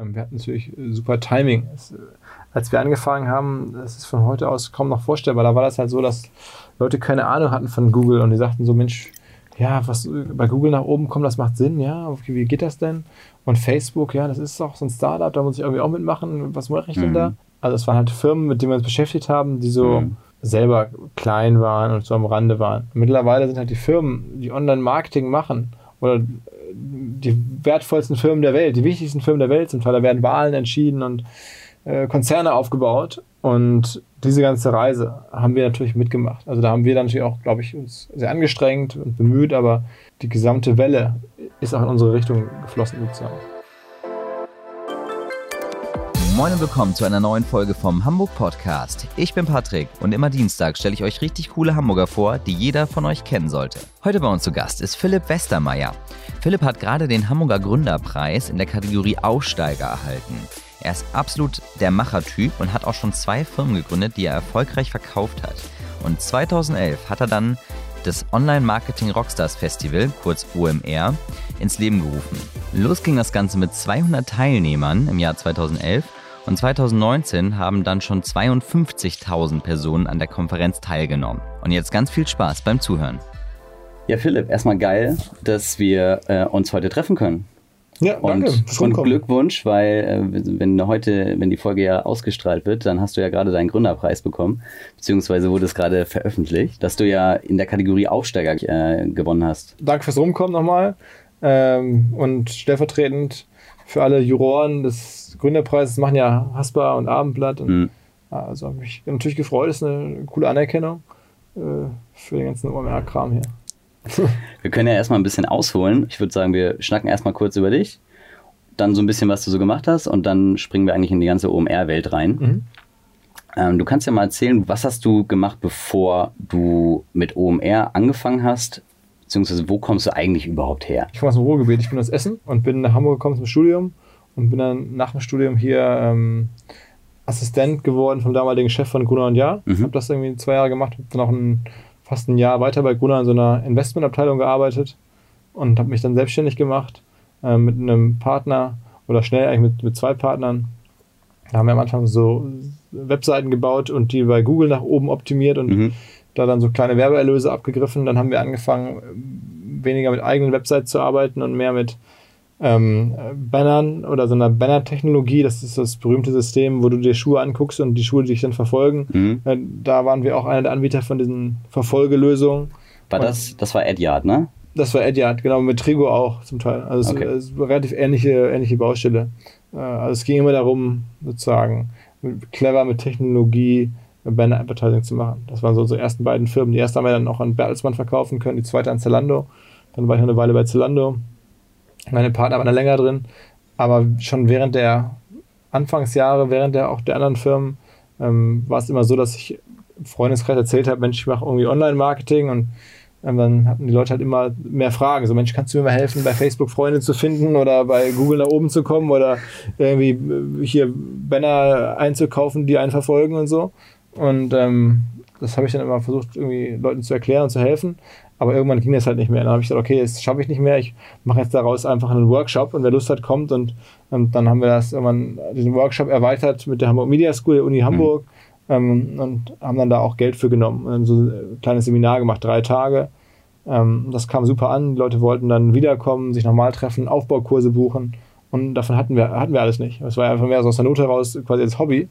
Ähm, wir hatten natürlich äh, super Timing. Es, äh, als wir angefangen haben, das ist von heute aus kaum noch vorstellbar, da war das halt so, dass Leute keine Ahnung hatten von Google und die sagten so, Mensch, ja, was bei Google nach oben kommen, das macht Sinn, ja, okay, wie geht das denn? Und Facebook, ja, das ist doch so ein Startup, da muss ich irgendwie auch mitmachen, was mache ich denn mhm. da? Also es waren halt Firmen, mit denen wir uns beschäftigt haben, die so mhm. selber klein waren und so am Rande waren. Mittlerweile sind halt die Firmen, die Online-Marketing machen oder die wertvollsten Firmen der Welt, die wichtigsten Firmen der Welt sind, weil da werden Wahlen entschieden und äh, Konzerne aufgebaut. Und diese ganze Reise haben wir natürlich mitgemacht. Also da haben wir dann natürlich auch, glaube ich, uns sehr angestrengt und bemüht, aber die gesamte Welle ist auch in unsere Richtung geflossen sozusagen. Moin und willkommen zu einer neuen Folge vom Hamburg Podcast. Ich bin Patrick und immer Dienstag stelle ich euch richtig coole Hamburger vor, die jeder von euch kennen sollte. Heute bei uns zu Gast ist Philipp Westermeier. Philipp hat gerade den Hamburger Gründerpreis in der Kategorie Aufsteiger erhalten. Er ist absolut der Machertyp und hat auch schon zwei Firmen gegründet, die er erfolgreich verkauft hat. Und 2011 hat er dann das Online Marketing Rockstars Festival, kurz OMR, ins Leben gerufen. Los ging das Ganze mit 200 Teilnehmern im Jahr 2011 und 2019 haben dann schon 52.000 Personen an der Konferenz teilgenommen. Und jetzt ganz viel Spaß beim Zuhören. Ja, Philipp, erstmal geil, dass wir äh, uns heute treffen können. Ja, danke. Und, und Glückwunsch, weil äh, wenn heute, wenn die Folge ja ausgestrahlt wird, dann hast du ja gerade deinen Gründerpreis bekommen, beziehungsweise wurde es gerade veröffentlicht, dass du ja in der Kategorie Aufsteiger äh, gewonnen hast. Danke fürs Rumkommen nochmal ähm, und stellvertretend für alle Juroren des Gründerpreises machen ja Haspa und Abendblatt und mhm. also habe mich natürlich gefreut, das ist eine coole Anerkennung äh, für den ganzen OMR-Kram hier. wir können ja erstmal ein bisschen ausholen. Ich würde sagen, wir schnacken erstmal kurz über dich, dann so ein bisschen, was du so gemacht hast und dann springen wir eigentlich in die ganze OMR-Welt rein. Mhm. Ähm, du kannst ja mal erzählen, was hast du gemacht, bevor du mit OMR angefangen hast? Beziehungsweise wo kommst du eigentlich überhaupt her? Ich komme aus dem Ruhrgebiet, ich bin aus Essen und bin nach Hamburg gekommen zum Studium und bin dann nach dem Studium hier ähm, Assistent geworden vom damaligen Chef von Gruner und Jahr. Mhm. Habe das irgendwie zwei Jahre gemacht, habe dann auch ein fast ein Jahr weiter bei Gruner in so einer Investmentabteilung gearbeitet und habe mich dann selbstständig gemacht äh, mit einem Partner oder schnell eigentlich mit, mit zwei Partnern. Da haben wir am Anfang so Webseiten gebaut und die bei Google nach oben optimiert und mhm. Da dann so kleine Werbeerlöse abgegriffen. Dann haben wir angefangen, weniger mit eigenen Websites zu arbeiten und mehr mit ähm, Bannern oder so einer Banner-Technologie. Das ist das berühmte System, wo du dir Schuhe anguckst und die Schuhe dich dann verfolgen. Mhm. Äh, da waren wir auch einer der Anbieter von diesen Verfolgelösungen. War das, das war Edyard, ne? Das war Edyard, genau, mit Trigo auch zum Teil. Also okay. es, es war relativ ähnliche, ähnliche Baustelle. Äh, also es ging immer darum, sozusagen, clever mit Technologie Banner-Advertising zu machen. Das waren so unsere ersten beiden Firmen. Die erste haben wir dann auch an Bertelsmann verkaufen können, die zweite an Zalando. Dann war ich noch eine Weile bei Zalando meine Partner waren da länger drin, aber schon während der Anfangsjahre, während der auch der anderen Firmen, ähm, war es immer so, dass ich Freundeskreis erzählt habe, Mensch, ich mache irgendwie Online-Marketing und ähm, dann hatten die Leute halt immer mehr Fragen. So, Mensch, kannst du mir mal helfen, bei Facebook Freunde zu finden oder bei Google nach oben zu kommen oder irgendwie hier Banner einzukaufen, die einen verfolgen und so. Und ähm, das habe ich dann immer versucht, irgendwie Leuten zu erklären und zu helfen. Aber irgendwann ging das halt nicht mehr. Dann habe ich gesagt, okay, das schaffe ich nicht mehr. Ich mache jetzt daraus einfach einen Workshop und wer Lust hat, kommt. Und, und dann haben wir das irgendwann diesen Workshop erweitert mit der Hamburg Media School der Uni Hamburg mhm. ähm, und haben dann da auch Geld für genommen. Und so ein kleines Seminar gemacht, drei Tage. Ähm, das kam super an. Die Leute wollten dann wiederkommen, sich nochmal treffen, Aufbaukurse buchen. Und davon hatten wir, hatten wir alles nicht. Es war einfach mehr so aus der Not heraus quasi als Hobby.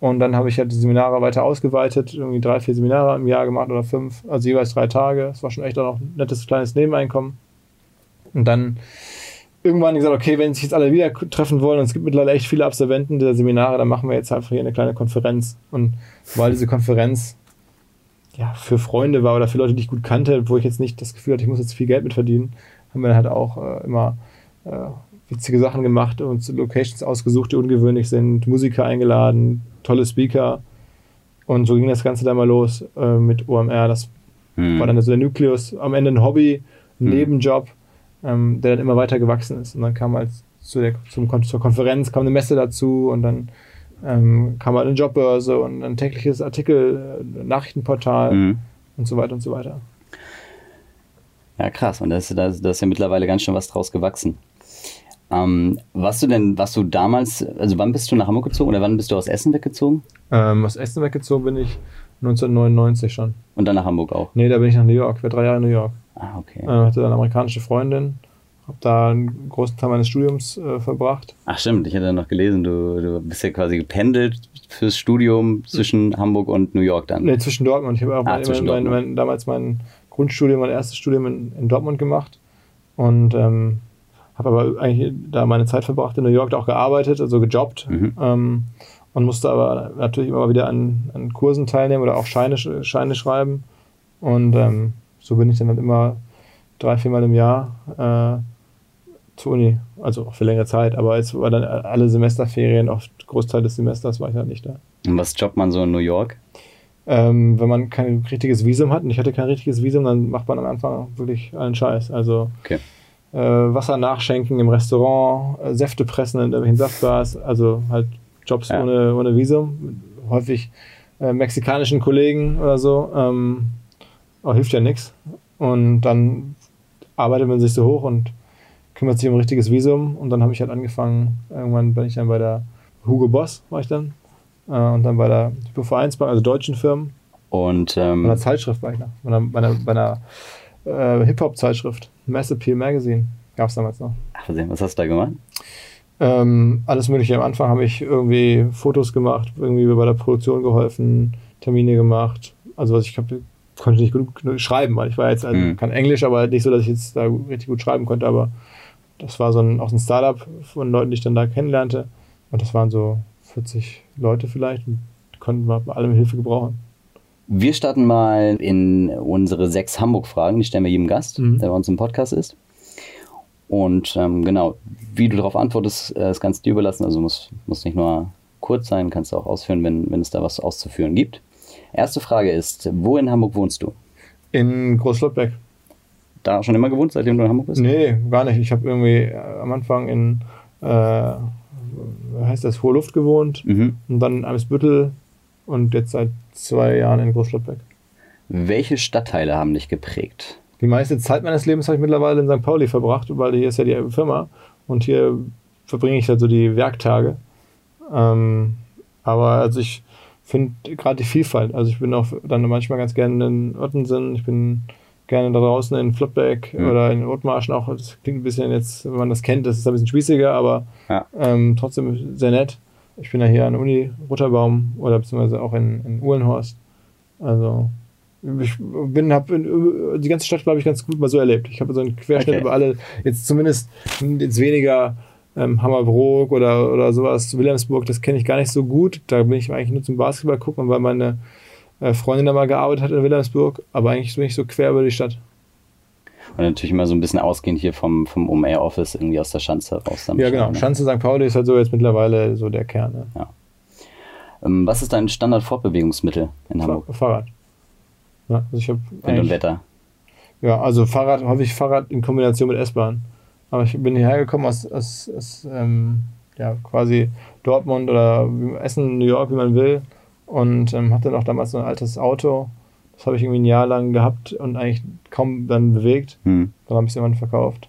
Und dann habe ich halt die Seminare weiter ausgeweitet, irgendwie drei, vier Seminare im Jahr gemacht oder fünf, also jeweils drei Tage. Das war schon echt auch noch ein nettes kleines Nebeneinkommen. Und dann irgendwann gesagt, okay, wenn sich jetzt alle wieder treffen wollen, und es gibt mittlerweile echt viele Absolventen der Seminare, dann machen wir jetzt einfach hier eine kleine Konferenz. Und weil diese Konferenz ja für Freunde war oder für Leute, die ich gut kannte, wo ich jetzt nicht das Gefühl hatte, ich muss jetzt viel Geld mit verdienen, haben wir dann halt auch äh, immer äh, witzige Sachen gemacht, und Locations ausgesucht, die ungewöhnlich sind, Musiker eingeladen, tolle Speaker. Und so ging das Ganze dann mal los äh, mit OMR. Das hm. war dann so der Nukleus. Am Ende ein Hobby, ein hm. Nebenjob, ähm, der dann immer weiter gewachsen ist. Und dann kam halt zu der, zum, zur Konferenz, kam eine Messe dazu und dann ähm, kam halt eine Jobbörse und ein tägliches Artikel, äh, Nachrichtenportal hm. und so weiter und so weiter. Ja, krass. Und da ist, da ist ja mittlerweile ganz schön was draus gewachsen. Ähm, warst du denn, warst du damals, also wann bist du nach Hamburg gezogen oder wann bist du aus Essen weggezogen? Ähm, aus Essen weggezogen bin ich 1999 schon. Und dann nach Hamburg auch? Nee, da bin ich nach New York, war drei Jahre in New York. Ah, okay. Äh, hatte eine amerikanische Freundin, habe da einen großen Teil meines Studiums äh, verbracht. Ach stimmt, ich hatte noch gelesen, du, du bist ja quasi gependelt fürs Studium zwischen Hamburg und New York dann. Nee, zwischen Dortmund. Ich habe auch Ah, mein, mein, mein, damals mein Grundstudium, mein erstes Studium in, in Dortmund gemacht und ähm, habe aber eigentlich da meine Zeit verbracht in New York, da auch gearbeitet, also gejobbt Mhm. ähm, und musste aber natürlich immer wieder an, an Kursen teilnehmen oder auch Scheine, sch- Scheine schreiben und ähm, so bin ich dann halt immer drei, viermal im Jahr äh, zur Uni, also auch für längere Zeit, aber es war dann alle Semesterferien, oft Großteil des Semesters war ich halt nicht da. Und was jobbt man so in New York? Ähm, wenn man kein richtiges Visum hat, und ich hatte kein richtiges Visum, dann macht man am Anfang wirklich allen Scheiß. Also Okay. Äh, Wasser nachschenken im Restaurant, äh, Säfte pressen in irgendwelchen Saftbars, also halt Jobs Ja. ohne, ohne Visum. Häufig äh, mexikanischen Kollegen oder so. Ähm, aber hilft ja nichts. Und dann arbeitet man sich so hoch und kümmert sich um ein richtiges Visum. Und dann habe ich halt angefangen, irgendwann bin ich dann bei der Hugo Boss, war ich dann. Äh, und dann bei der Hypo Vereinsbank, also deutschen Firmen. Und Bei ähm, einer Zeitschrift war ich noch. Bei einer, bei einer, bei einer äh, Hip-Hop-Zeitschrift. Mass Appeal Magazine. Gab es damals noch. ach, was was hast du da gemacht? Ähm, alles Mögliche. Am Anfang habe ich irgendwie Fotos gemacht, irgendwie bei der Produktion geholfen, Termine gemacht. Also was ich hab, konnte nicht gut genug schreiben, weil ich war jetzt, also, Mhm. kann Englisch, aber nicht so, dass ich jetzt da richtig gut schreiben konnte. Aber das war so ein, auch ein Startup von Leuten, die ich dann da kennenlernte. Und das waren so 40 Leute vielleicht und konnten wir bei allem Hilfe gebrauchen. Wir starten mal in unsere sechs Hamburg-Fragen. Die stellen wir jedem Gast, Mhm. der bei uns im Podcast ist. Und ähm, genau, wie du darauf antwortest, äh, das kannst du dir überlassen. Also muss, muss nicht nur kurz sein, kannst du auch ausführen, wenn, wenn es da was auszuführen gibt. Erste Frage ist, wo in Hamburg wohnst du? In Großlottbeck. Da schon immer gewohnt, seitdem du in Hamburg bist? Nee, gar nicht. Ich habe irgendwie äh, am Anfang in, äh, wie heißt das, Hohe Luft gewohnt Mhm. und dann in Eimsbüttel und jetzt seit zwei Jahren in Großschlottbeck. Welche Stadtteile haben dich geprägt? Die meiste Zeit meines Lebens habe ich mittlerweile in St. Pauli verbracht, weil hier ist ja die Firma und hier verbringe ich halt so die Werktage. Ähm, aber also ich finde gerade die Vielfalt. Also ich bin auch dann manchmal ganz gerne in Ottensen, ich bin gerne da draußen in Flottbeck Mhm. oder in Othmarschen auch. Das klingt ein bisschen jetzt, wenn man das kennt, das ist ein bisschen spießiger, aber Ja. ähm, trotzdem sehr nett. Ich bin ja hier an der Uni Rutterbaum oder beziehungsweise auch in, in Uhlenhorst. Also ich bin, habe die ganze Stadt, glaube ich, ganz gut mal so erlebt. Ich habe so einen Querschnitt Okay. über alle, jetzt zumindest jetzt weniger ähm, Hammerbrook oder, oder sowas, Wilhelmsburg, das kenne ich gar nicht so gut. Da bin ich eigentlich nur zum Basketball gucken, weil meine äh, Freundin da mal gearbeitet hat in Wilhelmsburg. Aber eigentlich bin ich so quer über die Stadt. Und natürlich immer so ein bisschen ausgehend hier vom, vom OMR-Office irgendwie aus der Schanze raus. dann Ja, genau. ne? Schanze St. Pauli ist halt so jetzt mittlerweile so der Kern. Ne? Ähm, was ist dein Standard-Fortbewegungsmittel in Hamburg? Fahr Fahrrad. Ja, also ich habe Wind und Wetter. Ja, also Fahrrad, häufig Fahrrad in Kombination mit S-Bahn. Aber ich bin hierher gekommen aus, aus, aus ähm, ja, quasi Dortmund oder Essen, New York, wie man will. Und ähm, hatte noch damals so ein altes Auto. Das habe ich irgendwie ein Jahr lang gehabt und eigentlich kaum dann bewegt. Hm. Dann habe ich es irgendwann verkauft.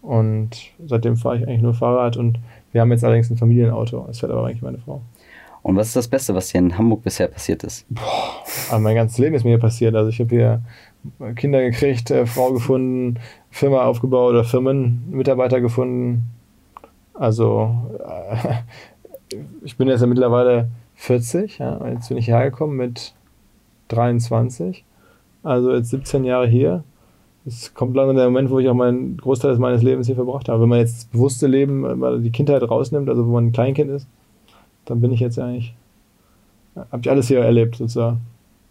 Und seitdem fahre ich eigentlich nur Fahrrad. Und wir haben jetzt allerdings ein Familienauto. Das fährt aber eigentlich meine Frau. Und was ist das Beste, was dir in Hamburg bisher passiert ist? Aber mein ganzes Leben ist mir hier passiert. Also ich habe hier Kinder gekriegt, äh, Frau gefunden, Firma aufgebaut oder Firmen, Mitarbeiter gefunden. Also äh, ich bin jetzt ja mittlerweile 40, ja, jetzt bin ich hergekommen mit 23. Also jetzt 17 Jahre hier. Es kommt langsam der Moment, wo ich auch meinen Großteil meines Lebens hier verbracht habe. Wenn man jetzt das bewusste Leben, äh, mal die Kindheit rausnimmt, also wo man ein Kleinkind ist, dann bin ich jetzt eigentlich, habe ich alles hier erlebt sozusagen.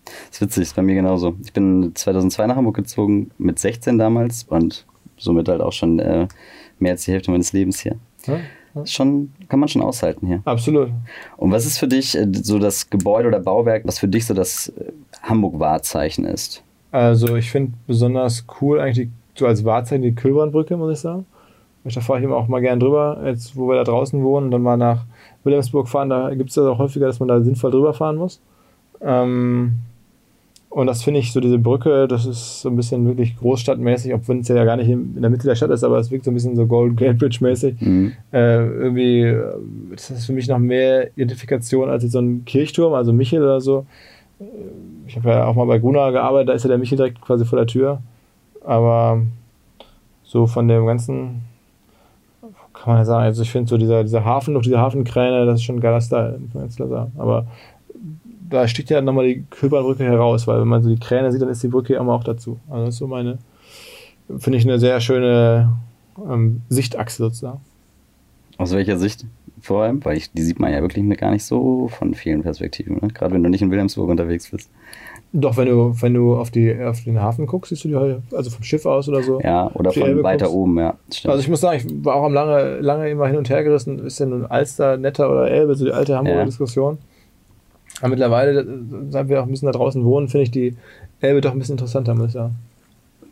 Das ist witzig, ist bei mir genauso. Ich bin 2002 nach Hamburg gezogen, mit 16 damals und somit halt auch schon äh, mehr als die Hälfte meines Lebens hier. Ja? Schon, kann man schon aushalten hier. Absolut. Und was ist für dich äh, so das Gebäude oder Bauwerk, was für dich so das äh, Hamburg-Wahrzeichen ist? Also ich finde besonders cool eigentlich die, so als Wahrzeichen die Kühlbrandbrücke, muss ich sagen. Da fahre ich immer auch mal gern drüber, jetzt wo wir da draußen wohnen und dann mal nach Wilhelmsburg fahren, da gibt es das auch häufiger, dass man da sinnvoll drüber fahren muss. Ähm, Und das finde ich, so diese Brücke, das ist so ein bisschen wirklich großstadtmäßig, obwohl es ja gar nicht in der Mitte der Stadt ist, aber es wirkt so ein bisschen so Golden Gate Bridge mäßig. Mhm. Äh, irgendwie, das ist für mich noch mehr Identifikation als jetzt so ein Kirchturm, also Michel oder so. Ich habe ja auch mal bei Gruna gearbeitet, da ist ja der Michel direkt quasi vor der Tür. Aber so von dem ganzen, kann man ja sagen, also ich finde so dieser, dieser Hafen, noch diese Hafenkräne, das ist schon ein geiler Style, muss man jetzt sagen. Aber da sticht ja nochmal die Köpernbrücke heraus, weil wenn man so die Kräne sieht, dann ist die Brücke immer auch dazu. Also das ist so meine, finde ich eine sehr schöne ähm, Sichtachse sozusagen. Aus welcher Sicht vor allem? Weil ich, die sieht man ja wirklich gar nicht so von vielen Perspektiven, ne? gerade wenn du nicht in Wilhelmsburg unterwegs bist. Doch, wenn du, wenn du auf, die, auf den Hafen guckst, siehst du die also vom Schiff aus oder so. Ja, oder von Elbe weiter guckst. oben, ja. Stimmt. Also ich muss sagen, ich war auch lange, lange immer hin und her gerissen, ist denn nun Alster netter oder Elbe, so die alte Hamburger ja. Diskussion. Aber mittlerweile, seit wir auch ein bisschen da draußen wohnen, finde ich die Elbe doch ein bisschen interessanter, muss ich sagen.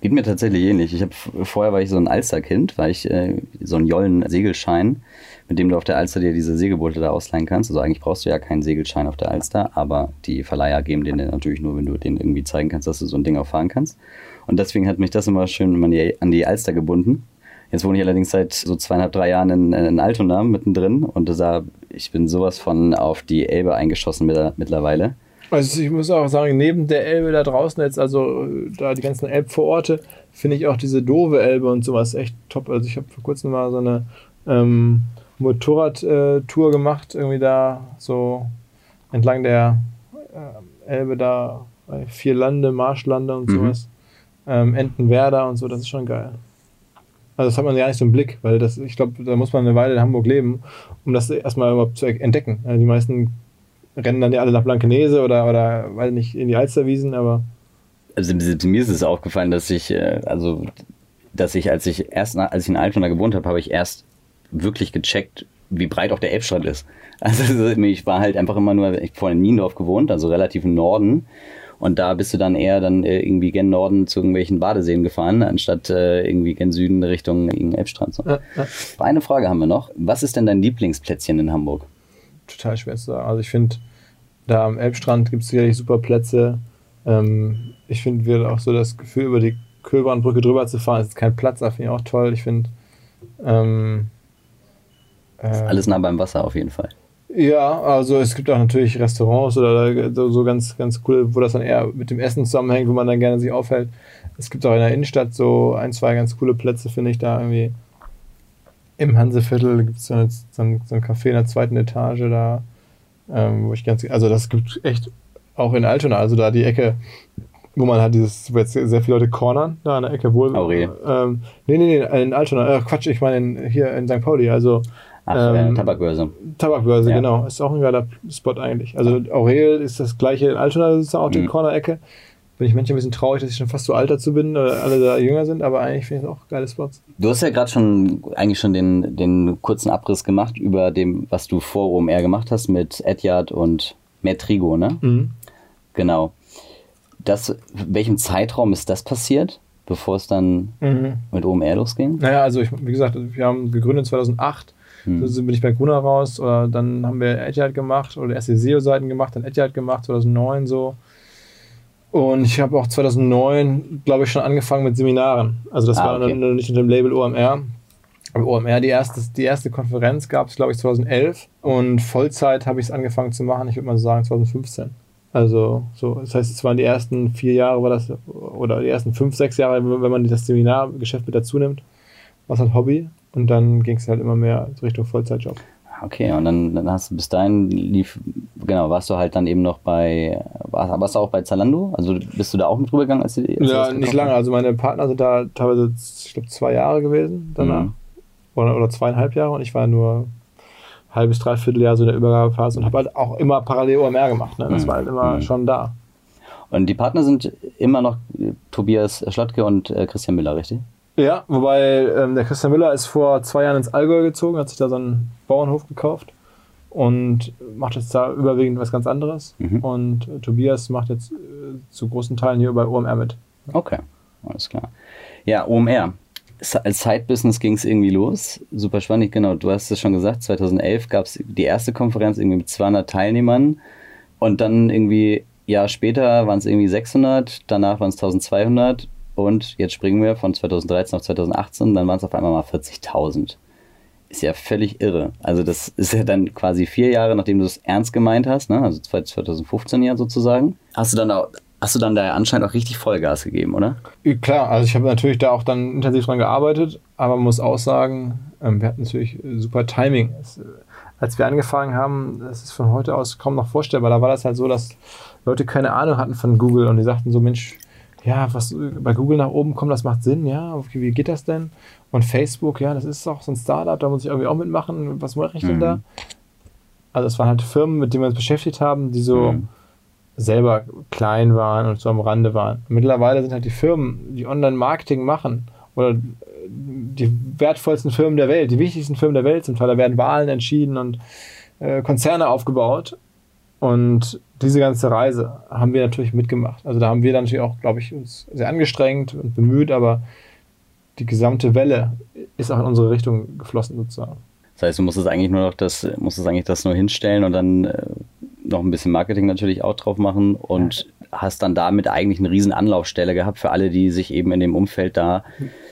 Geht mir tatsächlich ähnlich. Ich habe vorher war ich so ein Alsterkind, weil ich äh, so einen Jollen-Segelschein, mit dem du auf der Alster dir diese Segelboote da ausleihen kannst. Also eigentlich brauchst du ja keinen Segelschein auf der Alster, aber die Verleiher geben den natürlich nur, wenn du den irgendwie zeigen kannst, dass du so ein Ding auch fahren kannst. Und deswegen hat mich das immer schön an die Alster gebunden. Jetzt wohne ich allerdings seit so zweieinhalb, drei Jahren in, in Altona mittendrin und da, ich bin sowas von auf die Elbe eingeschossen mittlerweile. Also ich muss auch sagen, neben der Elbe da draußen jetzt, also da die ganzen Elbvororte, finde ich auch diese doofe Elbe und sowas echt top. Also ich habe vor kurzem mal so eine ähm, Motorradtour gemacht, irgendwie da so entlang der äh, Elbe da, vier Lande, Marschlande und mhm. sowas. Ähm, Entenwerder und so, das ist schon geil. Also das hat man ja nicht so im Blick, weil das, ich glaube, da muss man eine Weile in Hamburg leben, um das erstmal überhaupt zu entdecken. Also die meisten rennen dann ja alle nach Blankenese oder, oder weiß nicht, in die Alsterwiesen, aber. Also mir ist es aufgefallen, dass ich, äh, also, dass ich, als ich erst, als ich in Altona gewohnt habe, habe ich erst wirklich gecheckt, wie breit auch der Elbstrand ist. Also ich war halt einfach immer nur, ich vorhin in Niendorf gewohnt, also relativ im Norden. Und da bist du dann eher dann äh, irgendwie gen Norden zu irgendwelchen Badeseen gefahren, anstatt äh, irgendwie gen Süden Richtung Elbstrand. So. Ja, ja. Eine Frage haben wir noch. Was ist denn dein Lieblingsplätzchen in Hamburg? Total schwer zu sagen. Also ich finde, da am Elbstrand gibt es sicherlich super Plätze. Ähm, ich finde, wir auch so das Gefühl, über die Kölbrandbrücke drüber zu fahren, ist kein Platz, da finde ich auch toll. Ich finde. Ähm, äh, alles nah beim Wasser auf jeden Fall. Ja, also es gibt auch natürlich Restaurants oder so ganz, ganz cool, wo das dann eher mit dem Essen zusammenhängt, wo man dann gerne sich aufhält. Es gibt auch in der Innenstadt so ein, zwei ganz coole Plätze, finde ich, da irgendwie. Im Hanseviertel gibt es so, so, ein, so ein Café in der zweiten Etage da, ähm, wo ich ganz, also das gibt echt auch in Altona, also da die Ecke, wo man hat dieses, wo jetzt sehr viele Leute cornern, da an der Ecke wohl. Aurel. Ähm, nee, nee, nee, in Altona, äh, Quatsch, ich meine in, hier in St. Pauli, also Ach, äh, ähm, Tabakbörse. Tabakbörse, ja. genau. Ist auch ein geiler Spot eigentlich. Also Aurel ist das gleiche in Altona, das ist auch die mhm. Corner-Ecke. Bin ich manchmal ein bisschen traurig, dass ich schon fast so alt dazu bin, oder alle da jünger sind, aber eigentlich finde ich es auch geile Spots. Du hast ja gerade schon eigentlich schon den, den kurzen Abriss gemacht über dem, was du vor OMR gemacht hast mit Edyard und Metrigo, ne? Mhm. Genau. Das, welchem Zeitraum ist das passiert, bevor es dann mhm. mit OMR losging? Naja, also ich, wie gesagt, wir haben gegründet 2008 hm. So bin ich bei Gruner raus. Oder dann haben wir Etihad gemacht oder erst die SEO-Seiten gemacht, dann Etihad gemacht, 2009 so. Und ich habe auch 2009, glaube ich, schon angefangen mit Seminaren. Also das ah, war okay. dann nicht unter dem Label OMR. Aber OMR, die erste, die erste Konferenz gab es, glaube ich, 2011. Und Vollzeit habe ich es angefangen zu machen, ich würde mal sagen 2015. Also, so, das heißt, es waren die ersten vier Jahre, war das, oder die ersten fünf, sechs Jahre, wenn man das Seminargeschäft mit dazu nimmt, war es halt Hobby. Und dann ging es halt immer mehr Richtung Vollzeitjob. Okay, und dann, dann hast du bis dahin lief, genau, warst du halt dann eben noch bei, warst, warst du auch bei Zalando? Also bist du da auch mit rübergegangen? Als, als ja, nicht lange. Also meine Partner sind da teilweise, ich glaube, zwei Jahre gewesen danach. Mhm. Oder, oder zweieinhalb Jahre und ich war nur ein halbes, dreiviertel Jahr so in der Übergabephase und habe halt auch immer parallel OMR gemacht. Ne? Das mhm. war halt immer mhm. schon da. Und die Partner sind immer noch Tobias Schlottke und äh, Christian Müller, richtig? Ja, wobei ähm, der Christian Müller ist vor zwei Jahren ins Allgäu gezogen, hat sich da so einen Bauernhof gekauft und macht jetzt da überwiegend was ganz anderes. Mhm. Und äh, Tobias macht jetzt äh, zu großen Teilen hier bei OMR mit. Okay, alles klar. Ja, OMR. Als Side-Business ging es irgendwie los. Super spannend, genau. Du hast es schon gesagt, 2011 gab es die erste Konferenz irgendwie mit 200 Teilnehmern und dann irgendwie Jahr später waren es irgendwie 600, danach waren es 1200 und jetzt springen wir von 2013 auf 2018, dann waren es auf einmal mal 40.000. Ist ja völlig irre. Also das ist ja dann quasi vier Jahre, nachdem du es ernst gemeint hast, ne? also 2015 ja sozusagen. Hast du dann auch, hast du dann da anscheinend auch richtig Vollgas gegeben, oder? Klar, also ich habe natürlich da auch dann intensiv dran gearbeitet, aber man muss auch sagen, ähm, wir hatten natürlich super Timing. Es, als wir angefangen haben, das ist von heute aus kaum noch vorstellbar. Da war das halt so, dass Leute keine Ahnung hatten von Google und die sagten so, Mensch, ja, was bei Google nach oben kommt, das macht Sinn, ja, okay, wie geht das denn? Und Facebook, ja, das ist doch so ein Startup, da muss ich irgendwie auch mitmachen, was mache ich denn mhm. da? Also es waren halt Firmen, mit denen wir uns beschäftigt haben, die so mhm. selber klein waren und so am Rande waren. mittlerweile sind halt die Firmen, die Online-Marketing machen oder die wertvollsten Firmen der Welt, die wichtigsten Firmen der Welt zum Teil, da werden Wahlen entschieden und äh, Konzerne aufgebaut und diese ganze Reise haben wir natürlich mitgemacht. Also da haben wir dann natürlich auch, glaube ich, uns sehr angestrengt und bemüht, aber die gesamte Welle ist auch in unsere Richtung geflossen sozusagen. Das heißt, du musstest eigentlich nur noch das, musstest eigentlich das nur hinstellen und dann äh, noch ein bisschen Marketing natürlich auch drauf machen und ja. hast dann damit eigentlich eine riesen Anlaufstelle gehabt für alle, die sich eben in dem Umfeld da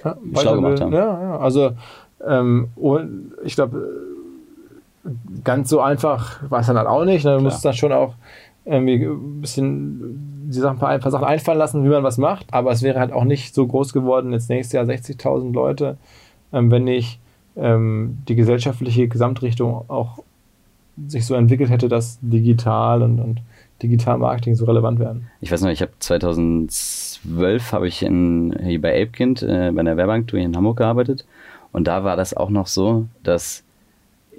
ja, schlau gemacht haben. Ja, ja. Also ähm, ich glaube, ganz so einfach war es dann halt auch nicht. Ne? Du musst dann schon auch irgendwie ein bisschen die Sachen, ein paar Sachen einfallen lassen, wie man was macht. Aber es wäre halt auch nicht so groß geworden, jetzt nächstes Jahr 60.000 Leute, ähm, wenn nicht ähm, die gesellschaftliche Gesamtrichtung auch sich so entwickelt hätte, dass digital und, und Digital Marketing so relevant werden. Ich weiß noch, ich habe 2012 habe ich in, hier bei Apekind äh, bei einer Werbank in Hamburg gearbeitet und da war das auch noch so, dass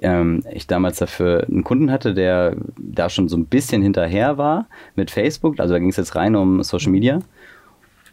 ähm, ich damals dafür einen Kunden hatte, der da schon so ein bisschen hinterher war mit Facebook. Also da ging es jetzt rein um Social Media.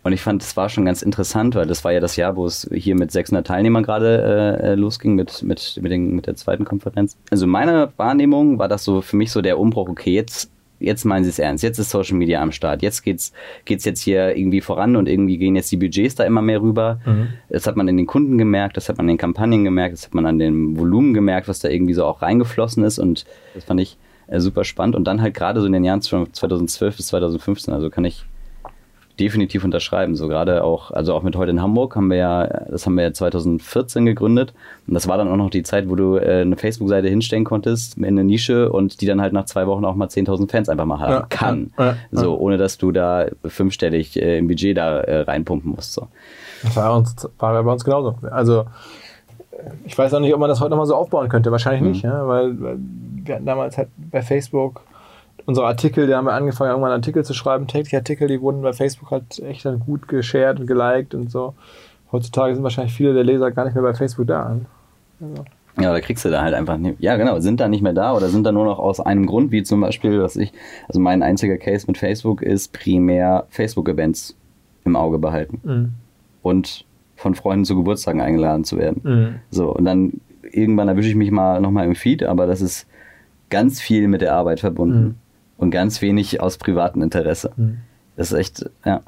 Und ich fand, das war schon ganz interessant, weil das war ja das Jahr, wo es hier mit 600 Teilnehmern gerade äh, losging mit, mit, mit, den, mit der zweiten Konferenz. Also meine Wahrnehmung war das so für mich so der Umbruch, okay, jetzt jetzt meinen sie es ernst, jetzt ist Social Media am Start, jetzt geht's, geht's jetzt hier irgendwie voran und irgendwie gehen jetzt die Budgets da immer mehr rüber. Mhm. Das hat man in den Kunden gemerkt, das hat man in den Kampagnen gemerkt, das hat man an dem Volumen gemerkt, was da irgendwie so auch reingeflossen ist und das fand ich äh, super spannend und dann halt gerade so in den Jahren 2012 bis 2015, also kann ich definitiv unterschreiben. So gerade auch, also auch mit heute in Hamburg haben wir ja, das haben wir ja 2014 gegründet. Und das war dann auch noch die Zeit, wo du äh, eine Facebook-Seite hinstellen konntest in eine Nische und die dann halt nach zwei Wochen auch mal 10.000 Fans einfach mal haben ja, kann. Ja, ja, so, ohne dass du da fünfstellig äh, im Budget da äh, reinpumpen musst. So. Das war, uns, war bei uns genauso. Also, ich weiß auch nicht, ob man das heute nochmal so aufbauen könnte. Wahrscheinlich mhm. nicht, ja? weil, weil wir hatten damals halt bei Facebook unsere Artikel, da haben wir angefangen, irgendwann Artikel zu schreiben, tägliche Artikel, die wurden bei Facebook halt echt dann gut geshared und geliked und so. Heutzutage sind wahrscheinlich viele der Leser gar nicht mehr bei Facebook da. Also. Ja, da kriegst du da halt einfach nicht. Ja, genau, sind da nicht mehr da oder sind da nur noch aus einem Grund, wie zum Beispiel, was ich, also mein einziger Case mit Facebook ist primär Facebook-Events im Auge behalten. Mhm. Und von Freunden zu Geburtstagen eingeladen zu werden. Mhm. So, und dann irgendwann erwische ich mich mal nochmal im Feed, aber das ist ganz viel mit der Arbeit verbunden. Mhm und ganz wenig aus privatem Interesse. Mhm. Das ist echt, ja,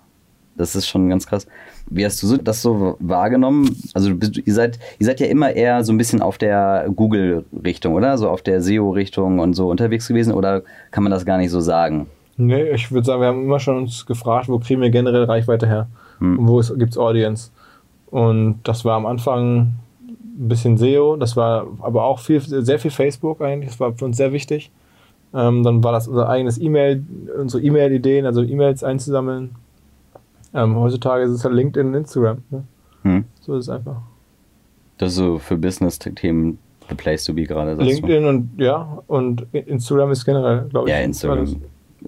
das ist schon ganz krass. Wie hast du das so wahrgenommen? Also ihr seid, ihr seid ja immer eher so ein bisschen auf der Google-Richtung, oder? So auf der SEO-Richtung und so unterwegs gewesen, oder kann man das gar nicht so sagen? Nee, ich würde sagen, wir haben immer schon uns gefragt, wo kriegen wir generell Reichweite her? Hm. Und wo gibt es Audience? Und das war am Anfang ein bisschen SEO, das war aber auch viel, sehr viel Facebook eigentlich, das war für uns sehr wichtig. Ähm, dann war das unser eigenes E-Mail, unsere E-Mail-Ideen, also E-Mails einzusammeln. Ähm, heutzutage ist es halt LinkedIn und Instagram. Ne? Hm. So ist es einfach. Das ist so für Business-Themen the place to be gerade. LinkedIn du? und ja, und Instagram ist generell, glaube ich. Ja, Instagram alles.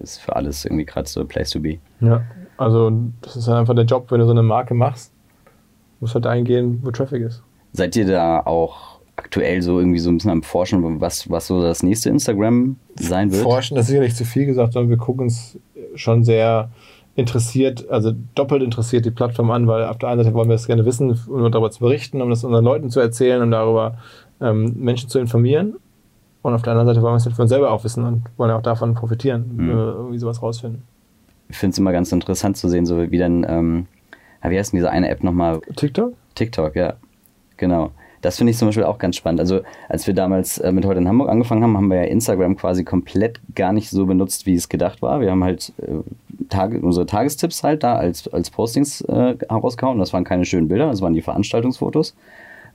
ist für alles irgendwie gerade so the place to be. Ja, also das ist halt einfach der Job, wenn du so eine Marke machst, muss halt eingehen, wo Traffic ist. Seid ihr da auch aktuell so irgendwie so ein bisschen am Forschen, was, was so das nächste Instagram sein wird? Forschen, das ist sicherlich zu viel gesagt, sondern wir gucken uns schon sehr interessiert, also doppelt interessiert die Plattform an, weil auf der einen Seite wollen wir das gerne wissen, um darüber zu berichten, um das unseren Leuten zu erzählen und darüber ähm, Menschen zu informieren. Und auf der anderen Seite wollen wir es halt für uns selber auch wissen und wollen auch davon profitieren, mhm. wenn wir irgendwie sowas rausfinden. Ich finde es immer ganz interessant zu sehen, so wie dann, ähm, wie heißt denn diese eine App nochmal? TikTok? TikTok, ja. Genau Das finde ich zum Beispiel auch ganz spannend. Also als wir damals äh, mit heute in Hamburg angefangen haben, haben wir ja Instagram quasi komplett gar nicht so benutzt, wie es gedacht war. Wir haben halt äh, Tage, unsere Tagestipps halt da als, als Postings äh, herausgehauen. Das waren keine schönen Bilder, das waren die Veranstaltungsfotos.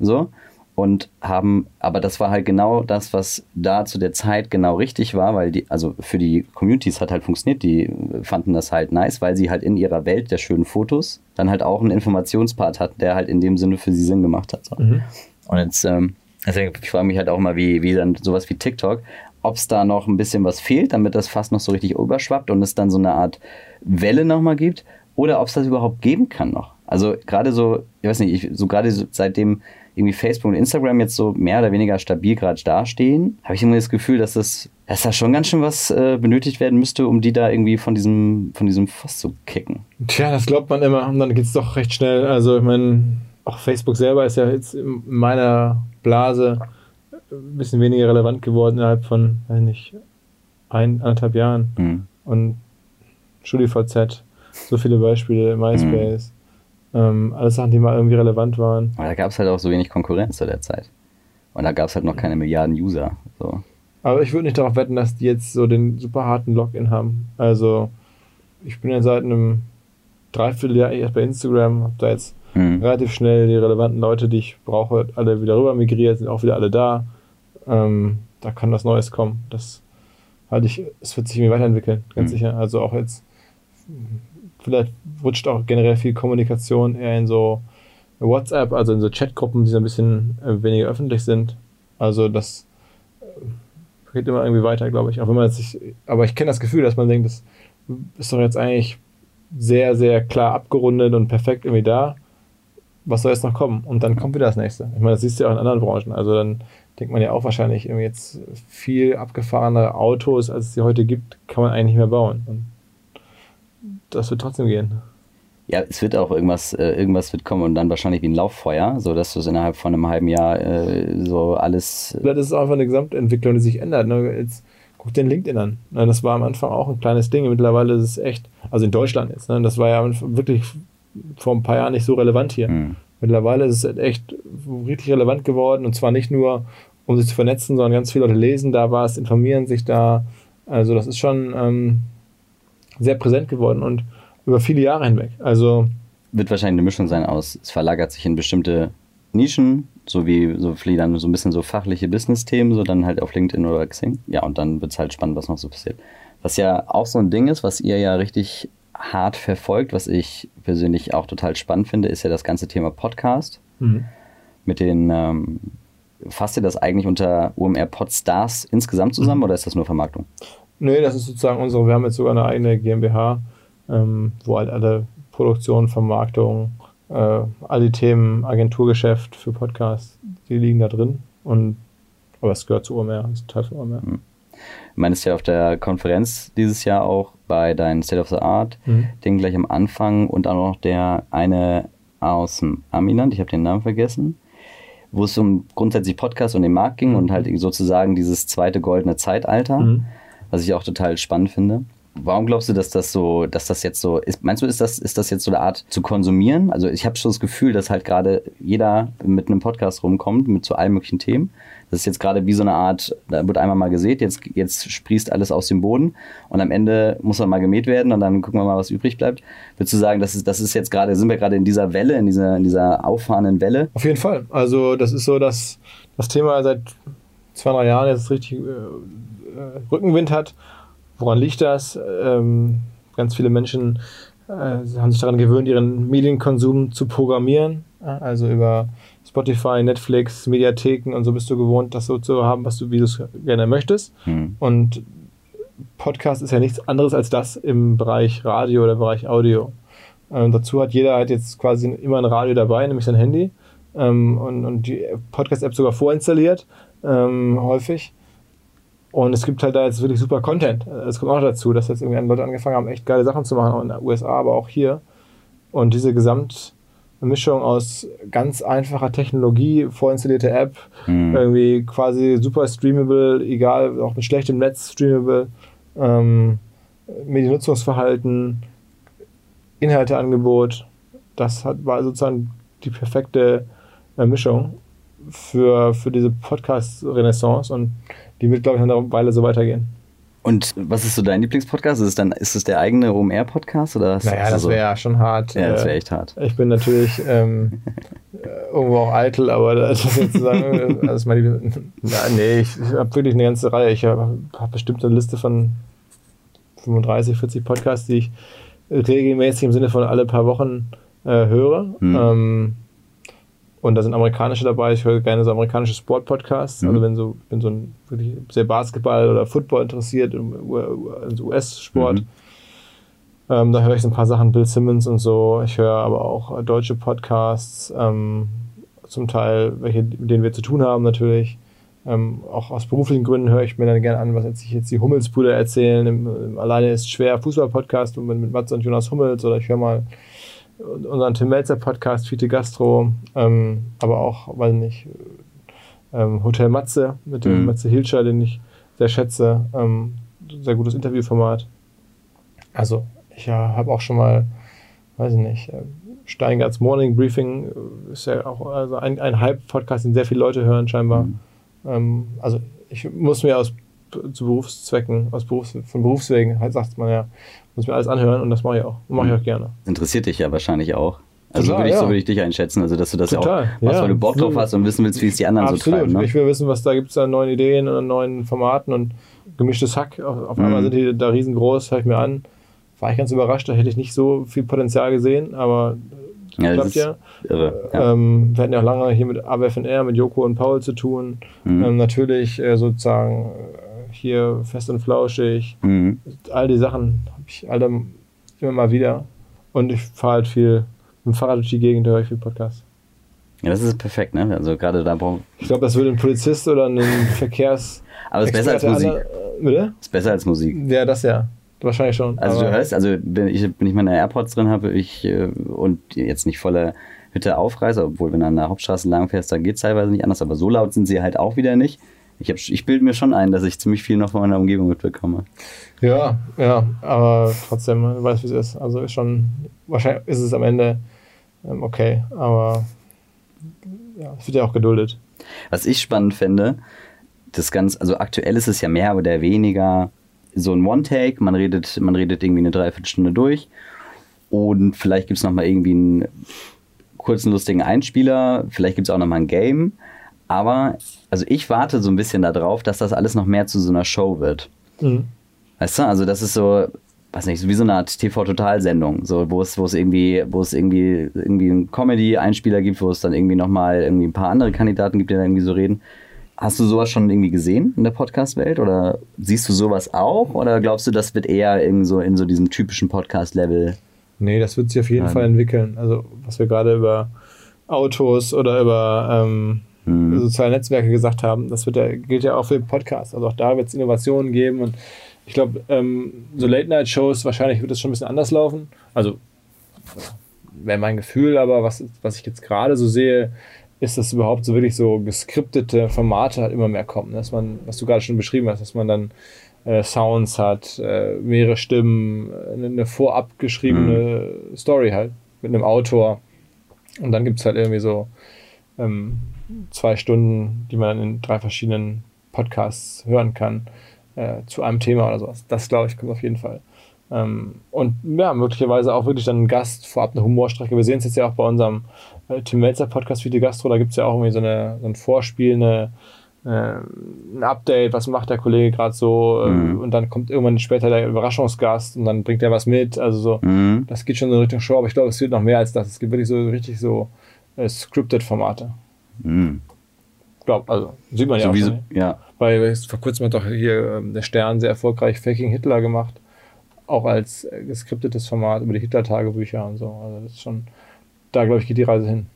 So und haben, aber das war halt genau das, was da zu der Zeit genau richtig war, weil die, also für die Communities hat halt funktioniert, die fanden das halt nice, weil sie halt in ihrer Welt der schönen Fotos dann halt auch einen Informationspart hatten, der halt in dem Sinne für sie Sinn gemacht hat. So. Mhm. Und jetzt, ähm, deswegen, ich frage mich halt auch mal, wie, wie dann sowas wie TikTok, ob es da noch ein bisschen was fehlt, damit das fast noch so richtig überschwappt und es dann so eine Art Welle nochmal gibt, oder ob es das überhaupt geben kann noch. Also gerade so, ich weiß nicht, ich, so gerade so seitdem irgendwie Facebook und Instagram jetzt so mehr oder weniger stabil gerade dastehen, habe ich immer das Gefühl, dass das, dass da schon ganz schön was äh, benötigt werden müsste, um die da irgendwie von diesem, von diesem Fass zu kicken. Tja, das glaubt man immer und dann geht es doch recht schnell. Also ich meine, auch Facebook selber ist ja jetzt in meiner Blase ein bisschen weniger relevant geworden innerhalb von, weiß nicht, ein, anderthalb Jahren. Mhm. Und StudiVZ, so viele Beispiele, MySpace. Mhm. Ähm, alles Sachen, die mal irgendwie relevant waren. Aber da gab es halt auch so wenig Konkurrenz zu der Zeit. Und da gab es halt noch keine Milliarden User. So. Aber ich würde nicht darauf wetten, dass die jetzt so den super harten Login haben. Also, ich bin ja seit einem Dreivierteljahr erst bei Instagram, habe da jetzt hm. relativ schnell die relevanten Leute, die ich brauche, alle wieder rüber migriert, sind auch wieder alle da. Ähm, da kann was Neues kommen. Das halte ich, es wird sich irgendwie weiterentwickeln, ganz hm. sicher. Also auch jetzt vielleicht rutscht auch generell viel Kommunikation eher in so WhatsApp, also in so Chatgruppen, die so ein bisschen äh, weniger öffentlich sind. Also das äh, geht immer irgendwie weiter, glaube ich. Auch wenn man sich, aber ich kenne das Gefühl, dass man denkt, das ist doch jetzt eigentlich sehr, sehr klar abgerundet und perfekt irgendwie da. Was soll jetzt noch kommen? Und dann kommt wieder das nächste. Ich meine, das siehst du ja auch in anderen Branchen. Also dann denkt man ja auch wahrscheinlich irgendwie jetzt viel abgefahrene Autos, als es sie heute gibt, kann man eigentlich nicht mehr bauen. Und das wird trotzdem gehen. Ja, es wird auch irgendwas, äh, irgendwas wird kommen und dann wahrscheinlich wie ein Lauffeuer, so dass du es innerhalb von einem halben Jahr äh, so alles. Vielleicht ist es einfach eine Gesamtentwicklung, die sich ändert. Ne? Jetzt guck den LinkedIn an. Ne? Das war am Anfang auch ein kleines Ding. Mittlerweile ist es echt, also in Deutschland jetzt, ne? das war ja wirklich vor ein paar Jahren nicht so relevant hier. Mhm. Mittlerweile ist es echt richtig relevant geworden und zwar nicht nur, um sich zu vernetzen, sondern ganz viele Leute lesen da was, informieren sich da. Also das ist schon. Ähm, sehr präsent geworden und über viele Jahre hinweg. Also wird wahrscheinlich eine Mischung sein aus, es verlagert sich in bestimmte Nischen, so wie so vielleicht dann so ein bisschen so fachliche Business-Themen, so dann halt auf LinkedIn oder Xing. Ja, und dann wird es halt spannend, was noch so passiert. Was ja auch so ein Ding ist, was ihr ja richtig hart verfolgt, was ich persönlich auch total spannend finde, ist ja das ganze Thema Podcast. Mhm. Mit den, ähm, fasst ihr das eigentlich unter UMR Podstars insgesamt zusammen mhm. oder ist das nur Vermarktung? Nee, das ist sozusagen unsere, wir haben jetzt sogar eine eigene GmbH, ähm, wo halt alle Produktion, Vermarktung, äh, all die Themen, Agenturgeschäft für Podcasts, die liegen da drin. Und aber es gehört zu OMR, ist Teil von OMR. Mhm. Du meinst ja auf der Konferenz dieses Jahr auch bei deinem State of the Art, mhm. Ding gleich am Anfang und dann noch der eine aus dem Amiland, ich habe den Namen vergessen, wo es um grundsätzlich Podcast und den Markt ging mhm. und halt sozusagen dieses zweite goldene Zeitalter. Mhm was ich auch total spannend finde. Warum glaubst du, dass das so, dass das jetzt so ist? Meinst du, ist das, ist das jetzt so eine Art zu konsumieren? Also ich habe schon das Gefühl, dass halt gerade jeder mit einem Podcast rumkommt, mit zu allen möglichen Themen. Das ist jetzt gerade wie so eine Art, da wird einmal mal gesät, jetzt, jetzt sprießt alles aus dem Boden und am Ende muss er mal gemäht werden und dann gucken wir mal, was übrig bleibt. Würdest du sagen, das ist, das ist jetzt gerade, sind wir gerade in dieser Welle, in dieser, in dieser auffahrenden Welle? Auf jeden Fall. Also das ist so, dass das Thema seit zwei, drei Jahren jetzt richtig äh, äh, Rückenwind hat. Woran liegt das? Ähm, ganz viele Menschen äh, haben sich daran gewöhnt, ihren Medienkonsum zu programmieren. Also über Spotify, Netflix, Mediatheken und so bist du gewohnt, das so zu haben, was du, wie du es gerne möchtest. Hm. Und Podcast ist ja nichts anderes als das im Bereich Radio oder Bereich Audio. Ähm, dazu hat jeder halt jetzt quasi immer ein Radio dabei, nämlich sein Handy. Ähm, und, und die Podcast-App sogar vorinstalliert, ähm, häufig. Und es gibt halt da jetzt wirklich super Content. Es kommt auch dazu, dass jetzt irgendwie Leute angefangen haben, echt geile Sachen zu machen, auch in den USA, aber auch hier. Und diese Gesamtmischung aus ganz einfacher Technologie, vorinstallierte App, mhm. irgendwie quasi super streamable, egal, auch mit schlechtem Netz streamable, ähm, Mediennutzungsverhalten, Inhalteangebot, das hat, war sozusagen die perfekte äh, Mischung für, für diese Podcast-Renaissance und die wird, glaube ich, noch eine Weile so weitergehen. Und was ist so dein Lieblingspodcast? Ist es dann, ist es der eigene OMR-Podcast Naja, das wäre ja schon hart. Ja, das wäre echt hart. Ich bin natürlich ähm, irgendwo auch eitel, aber das ist jetzt sagen, das ist meine, ja, nee, ich, ich habe wirklich eine ganze Reihe. Ich habe hab bestimmt eine Liste von 35, 40 Podcasts, die ich regelmäßig im Sinne von alle paar Wochen äh, höre. Mhm. Ähm, und da sind amerikanische dabei. Ich höre gerne so amerikanische Sport-Podcasts. Mhm. Also wenn so, bin so ein wirklich sehr Basketball oder Football interessiert, also US-Sport. Mhm. Ähm, da höre ich so ein paar Sachen, Bill Simmons und so. Ich höre aber auch deutsche Podcasts, ähm, zum Teil, welche, mit denen wir zu tun haben natürlich. Ähm, auch aus beruflichen Gründen höre ich mir dann gerne an, was sich jetzt die Hummelsbrüder erzählen. Im, im Alleine ist schwer Fußball-Podcast mit, mit Mats und Jonas Hummels oder ich höre mal unseren Tim Melzer Podcast, Fiete Gastro, ähm, aber auch, weiß nicht, ähm, Hotel Matze mit dem mhm. Matze Hilscher, den ich sehr schätze. Ähm, sehr gutes Interviewformat. Also, ich ja, habe auch schon mal, weiß ich nicht, äh, Steingarts Morning Briefing äh, ist ja auch also ein, ein Hype-Podcast, den sehr viele Leute hören, scheinbar. Mhm. Ähm, also, ich muss mir aus zu Berufszwecken, aus Berufs-, von Berufswegen, halt sagt man ja, muss mir alles anhören und das mache ich auch. Mache ich auch gerne. Interessiert dich ja wahrscheinlich auch. Also Total, würde ich, ja. so würde ich dich einschätzen, also dass du das Total, ja auch machst, ja, weil du Bock drauf hast und wissen willst, wie es die anderen absolut. so treiben. Ne? Ich will wissen, was da gibt es an neuen Ideen und an neuen Formaten und gemischtes Hack. Auf, auf mhm. einmal sind die da riesengroß, höre ich mir an. War ich ganz überrascht, da hätte ich nicht so viel Potenzial gesehen, aber ja, klappt ja. Irre, ja. Ähm, wir hatten ja auch lange hier mit AWFNR, mit Joko und Paul zu tun. Mhm. Ähm, natürlich äh, sozusagen hier fest und flauschig. Mhm. All die Sachen habe ich alle immer mal wieder. Und ich fahre halt viel mit dem Fahrrad durch die Gegend, höre ich viel Podcast. Ja, das ist perfekt, ne? Also gerade da brauchen. Ich glaube, das würde ein Polizist oder ein Verkehrs. Aber es ist besser als Musik. Alle, äh, bitte? Ist besser als Musik. Ja, das ja. Wahrscheinlich schon. Also du hörst, also wenn ich, wenn ich meine AirPods drin habe, ich äh, und jetzt nicht volle Hütte aufreiße, obwohl wenn du an der Hauptstraße lang fährst, dann geht es teilweise nicht anders, aber so laut sind sie halt auch wieder nicht. Ich, ich bilde mir schon ein, dass ich ziemlich viel noch von meiner Umgebung mitbekomme. Ja, ja, aber trotzdem, du weißt, wie es ist. Also ist schon, wahrscheinlich ist es am Ende ähm, okay, aber ja, es wird ja auch geduldet. Was ich spannend finde, das Ganze, also aktuell ist es ja mehr oder weniger so ein One-Take, man redet, man redet irgendwie eine Dreiviertelstunde durch und vielleicht gibt es nochmal irgendwie einen kurzen, lustigen Einspieler, vielleicht gibt es auch nochmal ein Game, aber also ich warte so ein bisschen darauf, dass das alles noch mehr zu so einer Show wird. Mhm. Weißt du, also das ist so, weiß nicht, so wie so eine Art TV-Total-Sendung, so, wo es, wo es irgendwie, wo es irgendwie, irgendwie einen Comedy-Einspieler gibt, wo es dann irgendwie nochmal irgendwie ein paar andere Kandidaten gibt, die da irgendwie so reden. Hast du sowas schon irgendwie gesehen in der Podcast-Welt oder siehst du sowas auch oder glaubst du, das wird eher in so, in so diesem typischen Podcast-Level? Nee, das wird sich auf jeden ähm, Fall entwickeln. Also, was wir gerade über Autos oder über ähm, hm. soziale Netzwerke gesagt haben, das wird ja, gilt ja auch für den Podcast. Also, auch da wird es Innovationen geben und ich glaube, ähm, so Late-Night-Shows, wahrscheinlich wird es schon ein bisschen anders laufen. Also, wäre mein Gefühl, aber was, was ich jetzt gerade so sehe, ist, dass überhaupt so wirklich so geskriptete Formate halt immer mehr kommen. Dass man, was du gerade schon beschrieben hast, dass man dann äh, Sounds hat, äh, mehrere Stimmen, eine, eine vorab geschriebene mhm. Story halt mit einem Autor. Und dann gibt es halt irgendwie so ähm, zwei Stunden, die man dann in drei verschiedenen Podcasts hören kann äh, zu einem Thema oder sowas. Das glaube ich kommt auf jeden Fall. Ähm, und ja, möglicherweise auch wirklich dann ein Gast vorab eine Humorstrecke. Wir sehen es jetzt ja auch bei unserem äh, Tim Melzer Podcast die Gastro, da gibt es ja auch irgendwie so, eine, so ein Vorspiel, eine, äh, ein Update, was macht der Kollege gerade so äh, mhm. und dann kommt irgendwann später der Überraschungsgast und dann bringt er was mit. Also so, mhm. das geht schon in Richtung Show, aber ich glaube, es wird noch mehr als das. Es gibt wirklich so richtig so äh, scripted Formate. Mhm. Glaub, also sieht man ja auch. Schon, ja. Weil vor kurzem hat doch hier ähm, der Stern sehr erfolgreich Faking Hitler gemacht. Auch als äh, geskriptetes Format über die Hitler-Tagebücher und so. Also das ist schon, da glaube ich, geht die Reise hin.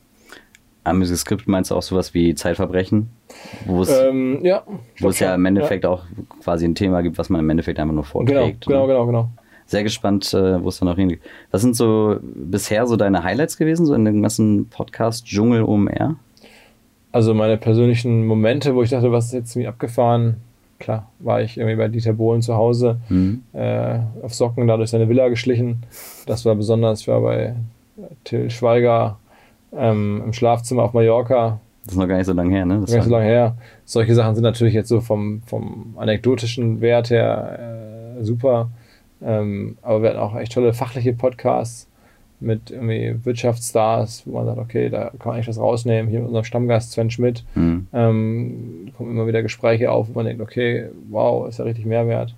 Am Skript meinst du auch sowas wie Zeitverbrechen? Wo es, ähm, ja, wo es ja im Endeffekt ja. auch quasi ein Thema gibt, was man im Endeffekt einfach nur vorträgt. Genau, genau, genau, genau. Sehr gespannt, äh, wo es dann auch hingeht. Was sind so bisher so deine Highlights gewesen, so in dem ganzen Podcast-Dschungel OMR? Also meine persönlichen Momente, wo ich dachte, was ist jetzt irgendwie abgefahren? Klar, war ich irgendwie bei Dieter Bohlen zu Hause, mhm. äh, auf Socken da durch seine Villa geschlichen. Das war besonders. Ich war bei Till Schweiger ähm, im Schlafzimmer auf Mallorca. Das ist noch gar nicht so lange her, ne? Das gar nicht so lange her. Solche Sachen sind natürlich jetzt so vom, vom anekdotischen Wert her äh, super. Ähm, aber wir hatten auch echt tolle fachliche Podcasts mit irgendwie Wirtschaftsstars, wo man sagt, okay, da kann man eigentlich was rausnehmen. Hier mit unserem Stammgast Sven Schmidt mhm. ähm, kommen immer wieder Gespräche auf, wo man denkt, okay, wow, ist ja richtig Mehrwert.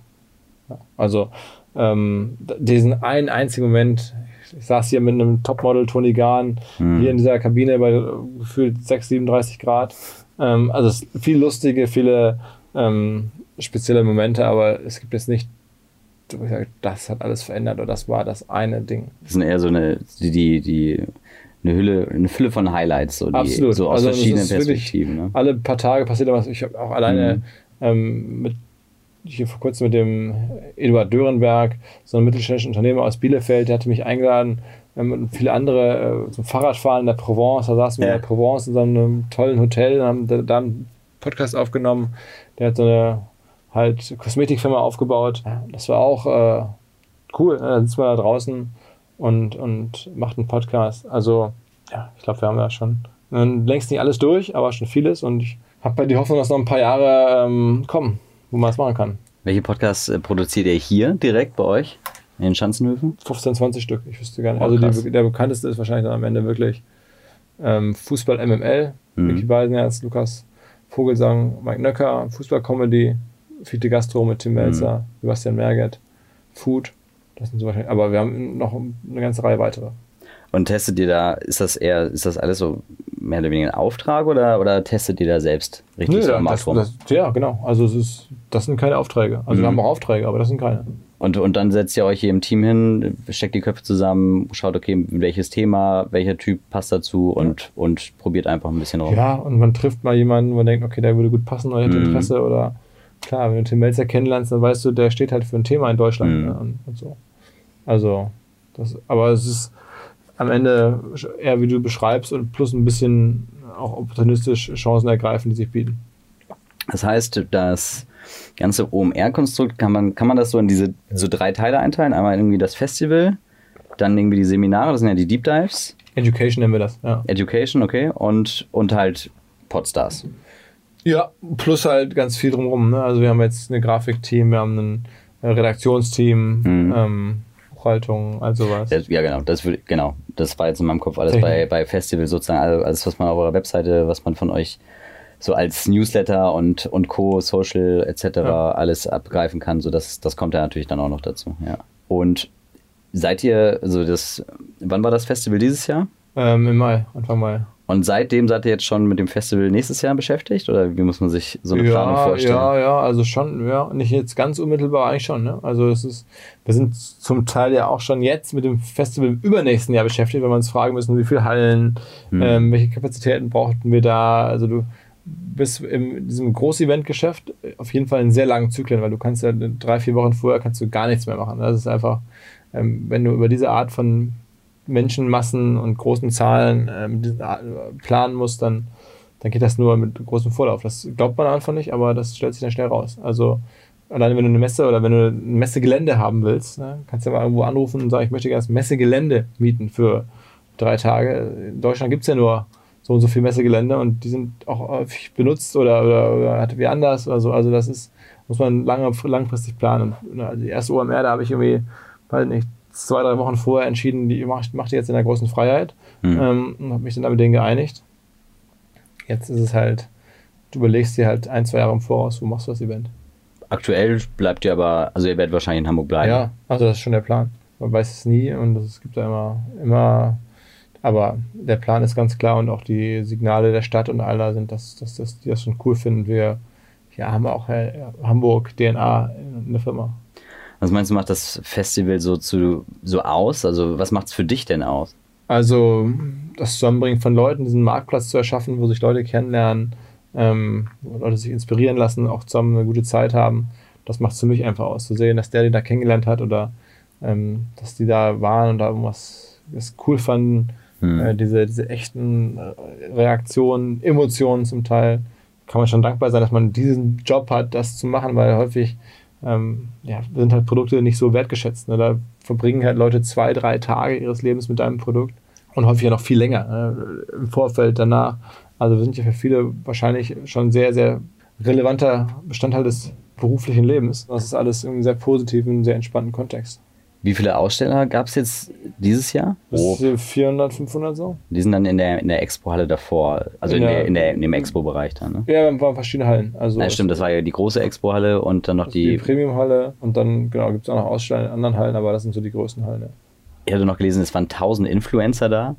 Ja, also ähm, diesen einen einzigen Moment, ich saß hier mit einem Topmodel Tony Gahn mhm. hier in dieser Kabine bei gefühlt 6, 37 Grad. Ähm, also viel lustige, viele ähm, spezielle Momente, aber es gibt jetzt nicht, das hat alles verändert oder das war das eine Ding. Das sind eher so eine, die, die, die eine Hülle, eine Fülle von Highlights, so, die, Absolut. so aus also verschiedenen Perspektiven. Ne? Alle paar Tage passiert was. Ich habe auch alleine mhm. ähm, mit hier vor kurzem mit dem Eduard Dörenberg, so ein mittelständischer Unternehmer aus Bielefeld, der hatte mich eingeladen ähm, und viele andere äh, zum Fahrradfahren in der Provence. Da saßen wir ja. in der Provence in so einem tollen Hotel und haben da, da einen Podcast aufgenommen. Der hat so eine halt Kosmetikfirma aufgebaut. Das war auch äh, cool. Ne? Da sitzt man da draußen und, und macht einen Podcast. Also, ja, ich glaube, wir haben ja schon längst nicht alles durch, aber schon vieles und ich habe bei die Hoffnung, dass noch ein paar Jahre ähm, kommen wo man es machen kann. Welche Podcasts äh, produziert ihr hier direkt bei euch in den Schanzenhöfen? 15, 20 Stück, ich wüsste gar nicht. Oh, also die, der bekannteste ist wahrscheinlich dann am Ende wirklich ähm, Fußball MML, mhm. Micky Beisenherz, Lukas Vogelsang, Mike Nöcker, Fußball-Comedy, Fiete Gastro mit Tim Melzer, mhm. Sebastian Merget, Food, das sind so wahrscheinlich, aber wir haben noch eine ganze Reihe weitere. Und testet ihr da, ist das eher, ist das alles so mehr oder weniger ein Auftrag oder, oder testet ihr da selbst richtig Nö, so am das, das, Ja, genau. Also es ist, das sind keine Aufträge. Also mhm. wir haben auch Aufträge, aber das sind keine. Und, und dann setzt ihr euch hier im Team hin, steckt die Köpfe zusammen, schaut, okay, welches Thema, welcher Typ passt dazu und, ja. und probiert einfach ein bisschen rum. Ja, und man trifft mal jemanden, wo man denkt, okay, der würde gut passen oder hätte mhm. Interesse oder klar, wenn du Tim Melzer kennenlernst, dann weißt du, der steht halt für ein Thema in Deutschland mhm. ne, und, so. Also, das, aber es ist, am Ende eher wie du beschreibst und plus ein bisschen auch opportunistisch Chancen ergreifen, die sich bieten. Das heißt, das ganze OMR-Konstrukt, kann man, kann man das so in diese so drei Teile einteilen? Einmal irgendwie das Festival, dann irgendwie die Seminare, das sind ja die Deep Dives. Education nennen wir das, ja. Education, okay. Und, und halt Podstars. Ja, plus halt ganz viel drumherum. Ne? Also wir haben jetzt ein Grafikteam, wir haben ein Redaktionsteam, mhm. ähm, Buchhaltung, also was. Ja, genau. Das, genau. das war jetzt in meinem Kopf alles bei, bei Festival sozusagen. Also alles, was man auf eurer Webseite, was man von euch so als Newsletter und, und Co., Social etc. Ja. alles abgreifen kann. So das, das kommt ja natürlich dann auch noch dazu. Ja. Und seid ihr, also das, wann war das Festival dieses Jahr? Ähm, Im Mai, Anfang Mai. Und seitdem seid ihr jetzt schon mit dem Festival nächstes Jahr beschäftigt? Oder wie muss man sich so eine ja, Planung vorstellen? Ja, ja, also schon, ja, nicht jetzt ganz unmittelbar, eigentlich schon. Ne? Also es ist, wir sind zum Teil ja auch schon jetzt mit dem Festival im übernächsten Jahr beschäftigt, weil wir uns fragen müssen, wie viele Hallen, hm. ähm, welche Kapazitäten brauchten wir da. Also du bist in diesem Groß-Event-Geschäft auf jeden Fall in sehr langen Zyklen, weil du kannst ja drei, vier Wochen vorher kannst du gar nichts mehr machen. Das ist einfach, ähm, wenn du über diese Art von Menschenmassen und großen Zahlen ähm, planen muss, dann, dann geht das nur mit großem Vorlauf. Das glaubt man einfach nicht, aber das stellt sich dann schnell raus. Also alleine wenn du eine Messe oder wenn du ein Messegelände haben willst, ne, kannst du ja mal irgendwo anrufen und sagen, ich möchte gerne das Messegelände mieten für drei Tage. In Deutschland gibt es ja nur so und so viele Messegelände und die sind auch häufig benutzt oder, oder, oder hat wie anders oder so. Also das ist, muss man lange, langfristig planen. Also die erste OMR, da habe ich irgendwie, weiß nicht, zwei, drei Wochen vorher entschieden, die mache mach die jetzt in der großen Freiheit mhm. ähm, und habe mich dann mit denen geeinigt. Jetzt ist es halt, du überlegst dir halt ein, zwei Jahre im Voraus, wo machst du das Event. Aktuell bleibt ihr aber, also ihr werdet wahrscheinlich in Hamburg bleiben. Ja, also das ist schon der Plan. Man weiß es nie und es gibt da immer, immer, aber der Plan ist ganz klar und auch die Signale der Stadt und aller sind, dass, dass, dass die das schon cool finden. Wir ja, haben auch äh, Hamburg DNA in der Firma. Was meinst du, macht das Festival so, zu, so aus? Also, was macht es für dich denn aus? Also, das Zusammenbringen von Leuten, diesen Marktplatz zu erschaffen, wo sich Leute kennenlernen, ähm, wo Leute sich inspirieren lassen, auch zusammen eine gute Zeit haben, das macht es für mich einfach aus. Zu sehen, dass der, die da kennengelernt hat oder ähm, dass die da waren und da irgendwas das cool fanden, hm. äh, diese, diese echten äh, Reaktionen, Emotionen zum Teil, kann man schon dankbar sein, dass man diesen Job hat, das zu machen, weil häufig ähm, ja, sind halt Produkte nicht so wertgeschätzt. Ne? Da verbringen halt Leute zwei, drei Tage ihres Lebens mit deinem Produkt und häufig ja noch viel länger. Ne? Im Vorfeld, danach. Also wir sind ja für viele wahrscheinlich schon sehr, sehr relevanter Bestandteil des beruflichen Lebens. Das ist alles in einem sehr positiven, sehr entspannten Kontext. Wie viele Aussteller gab es jetzt dieses Jahr? Oh. 400, 500 so. Die sind dann in der, in der Expo-Halle davor, also in, in, der, in, der, in dem Expo-Bereich dann, ne? Ja, waren verschiedene Hallen. Also ja, stimmt, das war ja die große Expo-Halle und dann noch die... Die Premium-Halle und dann, genau, gibt es auch noch Aussteller in anderen Hallen, aber das sind so die größten Hallen, ja. Ich hatte noch gelesen, es waren 1000 Influencer da.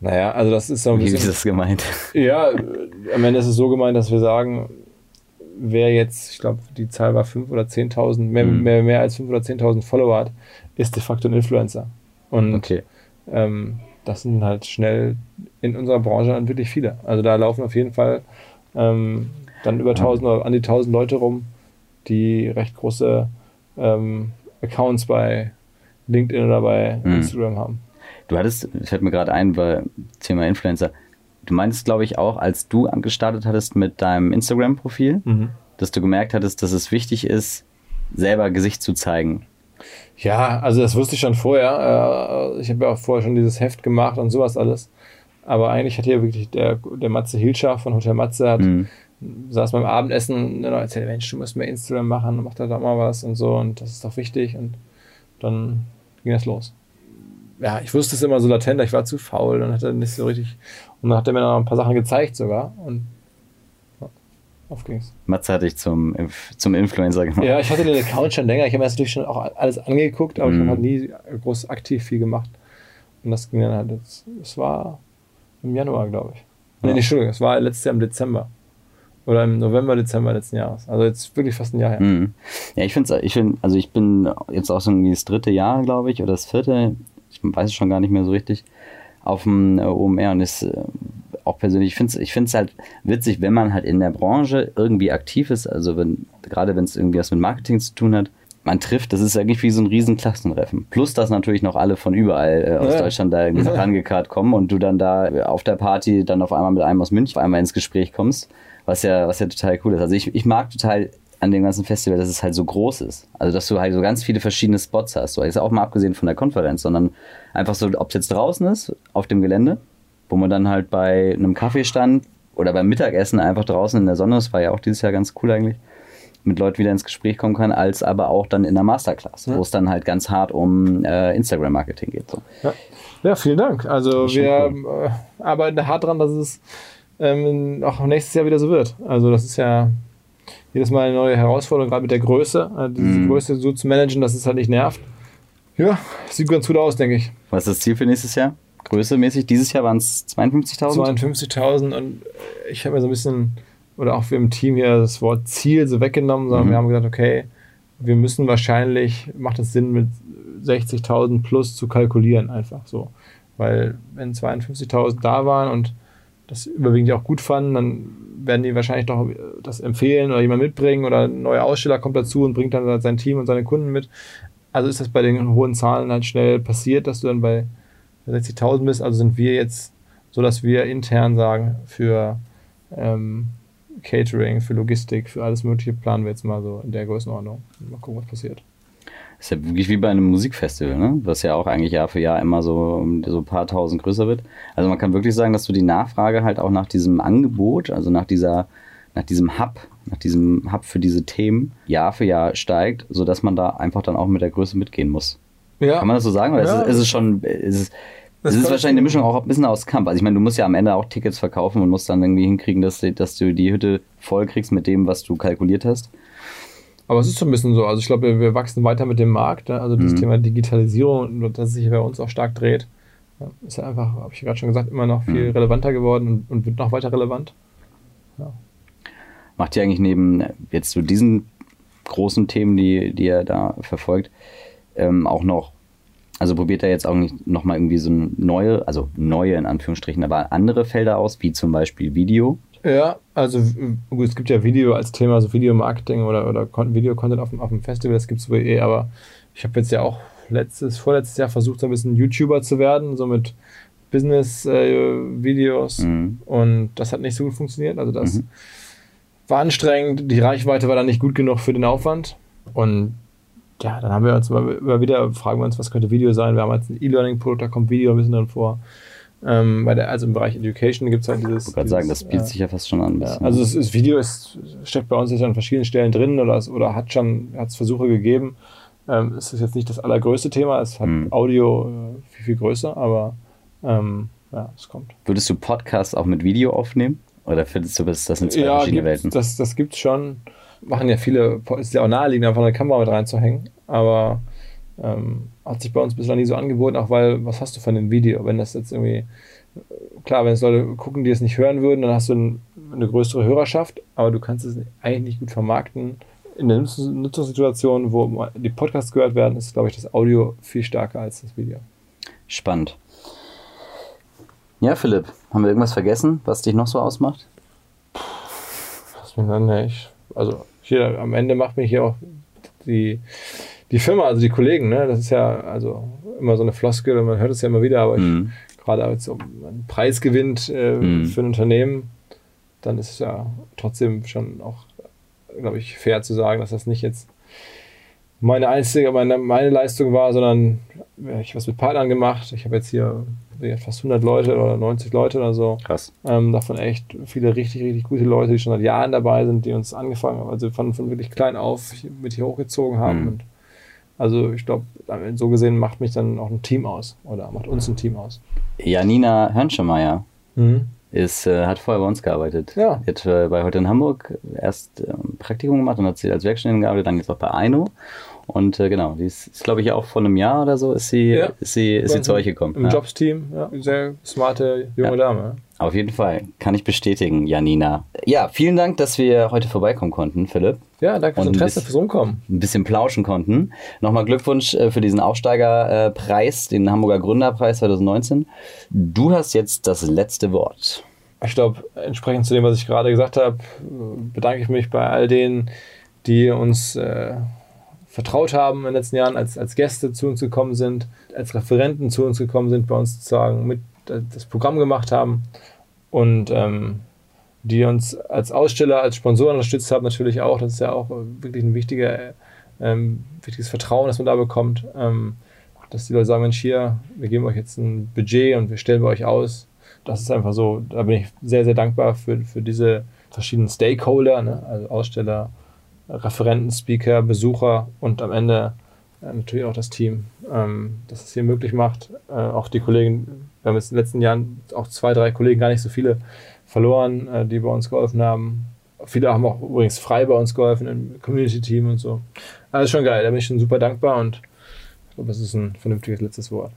Naja, also das ist so ein bisschen... Wie ist das gemeint? Ja, am Ende ist es so gemeint, dass wir sagen, wer jetzt, ich glaube, die Zahl war 5.000 oder 10.000, mehr, mhm. mehr, mehr als 5.000 oder 10.000 Follower hat, ist de facto ein Influencer. Und okay. ähm, das sind halt schnell in unserer Branche dann wirklich viele. Also da laufen auf jeden Fall ähm, dann über 1000 oder an die 1000 Leute rum, die recht große ähm, Accounts bei LinkedIn oder bei mhm. Instagram haben. Du hattest, fällt mir gerade ein, bei Thema Influencer, du meinst, glaube ich, auch, als du gestartet hattest mit deinem Instagram-Profil, mhm. dass du gemerkt hattest, dass es wichtig ist, selber Gesicht zu zeigen. Ja, also das wusste ich schon vorher. Äh, ich habe ja auch vorher schon dieses Heft gemacht und sowas alles. Aber eigentlich hat hier wirklich der, der Matze Hilscher von Hotel Matze hat, mhm. saß beim Abendessen und erzählt, Mensch, du musst mehr Instagram machen, mach da doch mal was und so und das ist doch wichtig. Und dann ging das los. Ja, ich wusste es immer so latent, ich war zu faul und hatte nicht so richtig. Und dann hat er mir noch ein paar Sachen gezeigt sogar. Und auf ging's. Matze hatte ich zum, zum Influencer gemacht. Ja, ich hatte den Account schon länger. Ich habe mir das natürlich schon auch alles angeguckt, aber mm. ich habe mhm. halt nie groß aktiv viel gemacht. Und das ging dann halt, es war im Januar, glaube ich. Ja. Nee, Entschuldigung, es war letztes Jahr im Dezember. Oder im November, Dezember letzten Jahres. Also jetzt wirklich fast ein Jahr her. Mm. Ja, ich finde, ich find, also ich bin jetzt auch so irgendwie das dritte Jahr, glaube ich, oder das vierte, ich weiß es schon gar nicht mehr so richtig, auf dem äh, OMR und es äh, auch persönlich, ich finde es ich find's halt witzig, wenn man halt in der Branche irgendwie aktiv ist, also wenn, gerade wenn es irgendwie was mit Marketing zu tun hat, man trifft, das ist eigentlich wie so ein riesen Klassentreffen. Plus, dass natürlich noch alle von überall äh, aus ja. Deutschland da irgendwie rangekarrt kommen und du dann da auf der Party dann auf einmal mit einem aus München auf einmal ins Gespräch kommst, was ja, was ja total cool ist. Also ich, ich mag total an dem ganzen Festival, dass es halt so groß ist. Also, dass du halt so ganz viele verschiedene Spots hast. So, ist auch mal abgesehen von der Konferenz, sondern einfach so, ob es jetzt draußen ist, auf dem Gelände, wo man dann halt bei einem Kaffeestand oder beim Mittagessen einfach draußen in der Sonne, das war ja auch dieses Jahr ganz cool eigentlich, mit Leuten wieder ins Gespräch kommen kann, als aber auch dann in der Masterclass, ja. wo es dann halt ganz hart um äh, Instagram-Marketing geht. So. Ja. ja. vielen Dank. Also wir cool. äh, arbeiten hart dran, dass es ähm, auch nächstes Jahr wieder so wird. Also das ist ja jedes Mal eine neue Herausforderung, gerade mit der Größe. Äh, diese mm. Größe so zu managen, dass es halt nicht nervt. Ja, sieht ganz gut aus, denke ich. Was ist das Ziel für nächstes Jahr? Größemäßig. Dieses Jahr waren es 52.000? 52.000 und ich habe mir so ein bisschen, oder auch wir im Team hier das Wort Ziel so weggenommen, sondern mhm. wir haben gesagt, okay, wir müssen wahrscheinlich, macht es Sinn, mit 60.000 plus zu kalkulieren, einfach so. Weil wenn 52.000 da waren und das überwiegend auch gut fanden, dann werden die wahrscheinlich doch das empfehlen oder jemand mitbringen oder ein neuer Aussteller kommt dazu und bringt dann sein Team und seine Kunden mit. Also ist das bei den hohen Zahlen halt schnell passiert, dass du dann bei 60.000 bist. Also sind wir jetzt so, dass wir intern sagen, für ähm, Catering, für Logistik, für alles Mögliche planen wir jetzt mal so in der Größenordnung. Mal gucken, was passiert. Das ist ja wirklich wie bei einem Musikfestival, ne? was ja auch eigentlich Jahr für Jahr immer so, so ein paar tausend größer wird. Also man kann wirklich sagen, dass du die Nachfrage halt auch nach diesem Angebot, also nach dieser, nach diesem Hub, nach diesem Hub für diese Themen Jahr für Jahr steigt, sodass man da einfach dann auch mit der Größe mitgehen muss. Ja. Kann man das so sagen? Oder ja. ist, es, ist es schon, ist es, das ist wahrscheinlich eine Mischung auch ein bisschen aus Kampf. Also ich meine, du musst ja am Ende auch Tickets verkaufen und musst dann irgendwie hinkriegen, dass, dass du die Hütte voll kriegst mit dem, was du kalkuliert hast. Aber es ist so ein bisschen so. Also ich glaube, wir, wir wachsen weiter mit dem Markt. Ne? Also das mhm. Thema Digitalisierung, das sich bei uns auch stark dreht, ist ja einfach, habe ich gerade schon gesagt, immer noch viel mhm. relevanter geworden und, und, wird noch weiter relevant. Ja. Macht ihr eigentlich neben jetzt so diesen großen Themen, die, die ihr da verfolgt, ähm, auch noch, also probiert er jetzt auch nicht nochmal irgendwie so neue, also neue in Anführungsstrichen, aber andere Felder aus, wie zum Beispiel Video? Ja, also gut, es gibt ja Video als Thema, also Videomarketing oder, oder Video-Content auf, auf dem Festival, das gibt es wohl eh, aber ich habe jetzt ja auch letztes, vorletztes Jahr versucht, so ein bisschen YouTuber zu werden, so mit Business-Videos äh, mhm. und das hat nicht so gut funktioniert, also das mhm. war anstrengend, die Reichweite war dann nicht gut genug für den Aufwand und ja, dann haben wir uns immer wieder, fragen wir uns, was könnte Video sein. Wir haben jetzt ein E-Learning-Produkt, da kommt Video ein bisschen drin vor. Ähm, der, also im Bereich Education gibt es halt dieses. Ich wollte gerade sagen, das bietet äh, sich ja fast schon an. Ja, also das, das, Video ist, steckt bei uns jetzt an verschiedenen Stellen drin oder, oder hat schon hat's Versuche gegeben. Ähm, es ist jetzt nicht das allergrößte Thema, es hat hm. Audio äh, viel, viel größer, aber ähm, ja, es kommt. Würdest du Podcasts auch mit Video aufnehmen? Oder findest du, das sind zwei ja, verschiedene Welten? Das, das gibt es schon. Machen ja viele, ist ja auch naheliegend, einfach eine Kamera mit reinzuhängen. Aber ähm, hat sich bei uns bislang nie so angeboten, auch weil, was hast du von dem Video? Wenn das jetzt irgendwie, klar, wenn es Leute gucken, die es nicht hören würden, dann hast du ein, eine größere Hörerschaft, aber du kannst es eigentlich nicht gut vermarkten. In der Nutzungssituation, wo die Podcasts gehört werden, ist, glaube ich, das Audio viel stärker als das Video. Spannend. Ja, Philipp, haben wir irgendwas vergessen, was dich noch so ausmacht? Was mir dann nicht. Also hier am Ende macht mich hier auch die, die Firma, also die Kollegen, ne? Das ist ja also immer so eine Floskel und man hört es ja immer wieder, aber mhm. gerade als man einen Preis gewinnt äh, mhm. für ein Unternehmen, dann ist es ja trotzdem schon auch, glaube ich, fair zu sagen, dass das nicht jetzt meine einzige, meine, meine Leistung war, sondern ich habe was mit Partnern gemacht. Ich habe jetzt hier fast 100 Leute oder 90 Leute oder so. Krass. Ähm, davon echt viele richtig, richtig gute Leute, die schon seit Jahren dabei sind, die uns angefangen haben, also von, von wirklich klein auf mit hier hochgezogen haben. Mhm. Und also ich glaube, so gesehen macht mich dann auch ein Team aus oder macht uns ein Team aus. Janina Hörnschemeyer mhm. ist, äh, hat vorher bei uns gearbeitet. Ja. Die hat äh, bei heute in Hamburg erst äh, Praktikum gemacht und hat sie als Werkstättin gearbeitet, dann jetzt auch bei Aino und äh, genau, die ist, ist glaube ich, auch vor einem Jahr oder so ist sie, ja. ist sie, ist sie zu euch gekommen. Im ja. Jobs-Team, ja. sehr smarte junge ja. Dame. Auf jeden Fall, kann ich bestätigen, Janina. Ja, vielen Dank, dass wir heute vorbeikommen konnten, Philipp. Ja, danke fürs Interesse, fürs Rumkommen. Ein bisschen plauschen konnten. Nochmal Glückwunsch äh, für diesen Aufsteigerpreis, den Hamburger Gründerpreis 2019. Du hast jetzt das letzte Wort. Ich glaube, entsprechend zu dem, was ich gerade gesagt habe, bedanke ich mich bei all denen, die uns äh, vertraut haben in den letzten Jahren, als, als Gäste zu uns gekommen sind, als Referenten zu uns gekommen sind, bei uns sozusagen mit das Programm gemacht haben und ähm, die uns als Aussteller, als Sponsoren unterstützt haben, natürlich auch. Das ist ja auch wirklich ein wichtiger, ähm, wichtiges Vertrauen, das man da bekommt. Ähm, dass die Leute sagen, Mensch, hier, wir geben euch jetzt ein Budget und wir stellen bei euch aus. Das ist einfach so, da bin ich sehr, sehr dankbar für, für diese verschiedenen Stakeholder, ne? also Aussteller, Referenten, Speaker, Besucher und am Ende äh, natürlich auch das Team, ähm, das es hier möglich macht. Äh, auch die Kollegen, wir haben jetzt in den letzten Jahren auch zwei, drei Kollegen, gar nicht so viele verloren, äh, die bei uns geholfen haben. Viele haben auch übrigens frei bei uns geholfen im Community-Team und so. Also schon geil, da bin ich schon super dankbar und ich glaube, das ist ein vernünftiges letztes Wort.